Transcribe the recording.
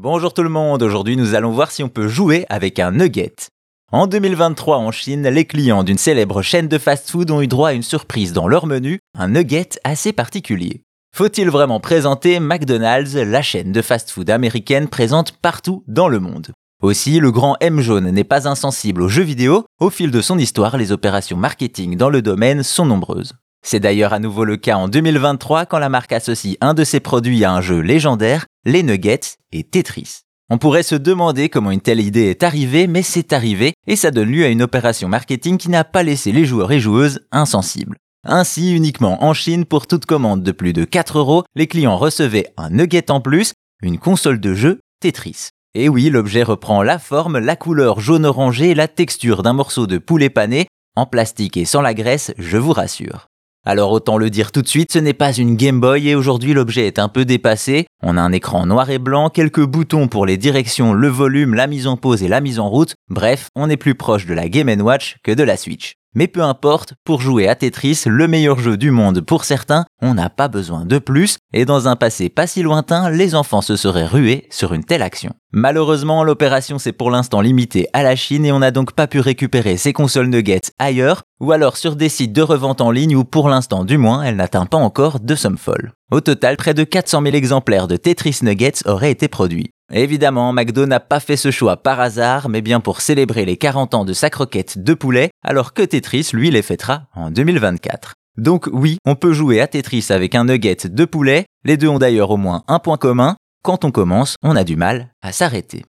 Bonjour tout le monde, aujourd'hui nous allons voir si on peut jouer avec un nugget. En 2023 en Chine, les clients d'une célèbre chaîne de fast-food ont eu droit à une surprise dans leur menu, un nugget assez particulier. Faut-il vraiment présenter McDonald's, la chaîne de fast-food américaine présente partout dans le monde? Aussi, le grand M jaune n'est pas insensible aux jeux vidéo, au fil de son histoire, les opérations marketing dans le domaine sont nombreuses. C'est d'ailleurs à nouveau le cas en 2023 quand la marque associe un de ses produits à un jeu légendaire, les Nuggets et Tetris. On pourrait se demander comment une telle idée est arrivée, mais c'est arrivé et ça donne lieu à une opération marketing qui n'a pas laissé les joueurs et joueuses insensibles. Ainsi, uniquement en Chine, pour toute commande de plus de 4 euros, les clients recevaient un nugget en plus, une console de jeu Tetris. Et oui, l'objet reprend la forme, la couleur jaune orangé et la texture d'un morceau de poulet pané, en plastique et sans la graisse, je vous rassure. Alors autant le dire tout de suite, ce n'est pas une Game Boy et aujourd'hui l'objet est un peu dépassé. On a un écran noir et blanc, quelques boutons pour les directions, le volume, la mise en pause et la mise en route. Bref, on est plus proche de la Game Watch que de la Switch. Mais peu importe, pour jouer à Tetris, le meilleur jeu du monde pour certains, on n'a pas besoin de plus, et dans un passé pas si lointain, les enfants se seraient rués sur une telle action. Malheureusement, l'opération s'est pour l'instant limitée à la Chine et on n'a donc pas pu récupérer ces consoles Nuggets ailleurs, ou alors sur des sites de revente en ligne où pour l'instant du moins elle n'atteint pas encore de somme folle. Au total, près de 400 000 exemplaires de Tetris Nuggets auraient été produits. Évidemment, McDo n'a pas fait ce choix par hasard, mais bien pour célébrer les 40 ans de sa croquette de poulet, alors que Tetris, lui, les fêtera en 2024. Donc oui, on peut jouer à Tetris avec un nugget de poulet, les deux ont d'ailleurs au moins un point commun, quand on commence, on a du mal à s'arrêter.